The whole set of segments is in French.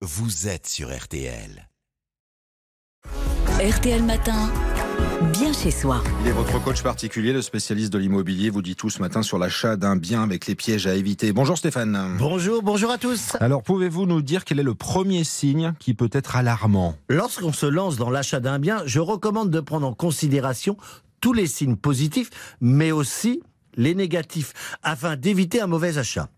vous êtes sur RTL. RTL Matin, bien chez soi. Il est votre coach particulier, le spécialiste de l'immobilier, vous dit tout ce matin sur l'achat d'un bien avec les pièges à éviter. Bonjour Stéphane. Bonjour, bonjour à tous. Alors pouvez-vous nous dire quel est le premier signe qui peut être alarmant? Lorsqu'on se lance dans l'achat d'un bien, je recommande de prendre en considération tous les signes positifs, mais aussi les négatifs, afin d'éviter un mauvais achat.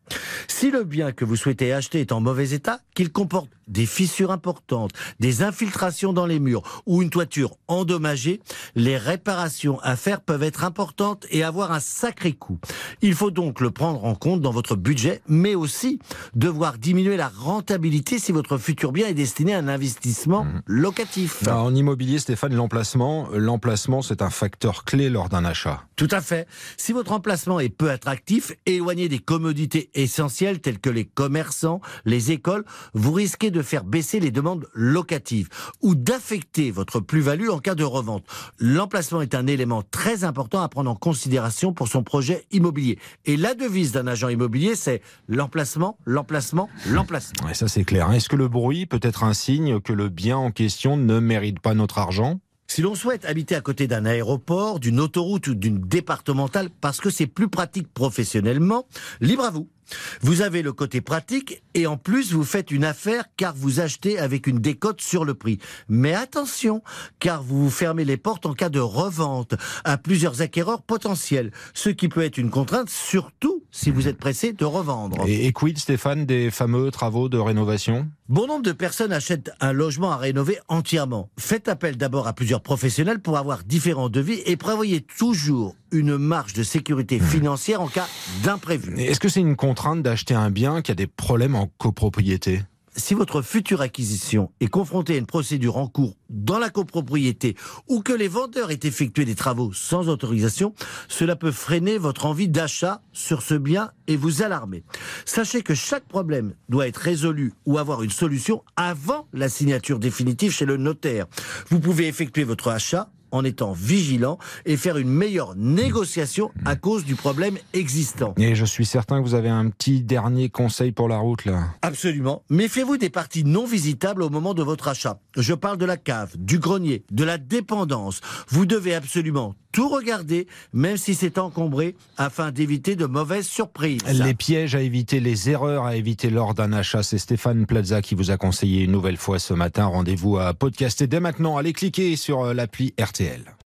Si le bien que vous souhaitez acheter est en mauvais état, qu'il comporte des fissures importantes, des infiltrations dans les murs ou une toiture endommagée, les réparations à faire peuvent être importantes et avoir un sacré coût. Il faut donc le prendre en compte dans votre budget, mais aussi devoir diminuer la rentabilité si votre futur bien est destiné à un investissement Mmh. locatif. Alors, En immobilier, Stéphane, l'emplacement, l'emplacement c'est un facteur clé lors d'un achat. Tout à fait. Si votre emplacement est peu attractif, éloigné des commodités essentielles telles que les commerçants, les écoles, vous risquez de faire baisser les demandes locatives ou d'affecter votre plus-value en cas de revente. L'emplacement est un élément très important à prendre en considération pour son projet immobilier. Et la devise d'un agent immobilier, c'est l'emplacement, l'emplacement, l'emplacement. Et ça c'est clair. hein. Est-ce que le bruit peut être un signe que le bien en question ne mérite pas notre argent? Si l'on souhaite habiter à côté d'un aéroport, d'une autoroute ou d'une départementale parce que c'est plus pratique professionnellement, libre à vous. Vous avez le côté pratique et en plus vous faites une affaire car vous achetez avec une décote sur le prix. Mais attention, car vous vous fermez les portes en cas de revente à plusieurs acquéreurs potentiels, ce qui peut être une contrainte surtout si vous êtes pressé de revendre. Et, et quid, Stéphane, des fameux travaux de rénovation? Bon nombre de personnes achètent un logement à rénover entièrement. Faites appel d'abord à plusieurs professionnels pour avoir différents devis et prévoyez toujours une marge de sécurité financière en cas d'imprévu. Est-ce que c'est une contrainte d'acheter un bien qui a des problèmes en copropriété? Si votre future acquisition est confrontée à une procédure en cours dans la copropriété ou que les vendeurs aient effectué des travaux sans autorisation, cela peut freiner votre envie d'achat sur ce bien et vous alarmer. Sachez que chaque problème doit être résolu ou avoir une solution avant la signature définitive chez le notaire. Vous pouvez effectuer votre achat en étant vigilant et faire une meilleure négociation à cause du problème existant. Et je suis certain que vous avez un petit dernier conseil pour la route là. Absolument. Méfiez-vous des parties non visitables au moment de votre achat. Je parle de la cave, du grenier, de la dépendance. Vous devez absolument tout regarder, même si c'est encombré, afin d'éviter de mauvaises surprises. Les pièges à éviter, les erreurs à éviter lors d'un achat, c'est Stéphane Plaza qui vous a conseillé une nouvelle fois ce matin. Rendez-vous à podcaster dès maintenant. Allez cliquer sur euh, l'appli RTL.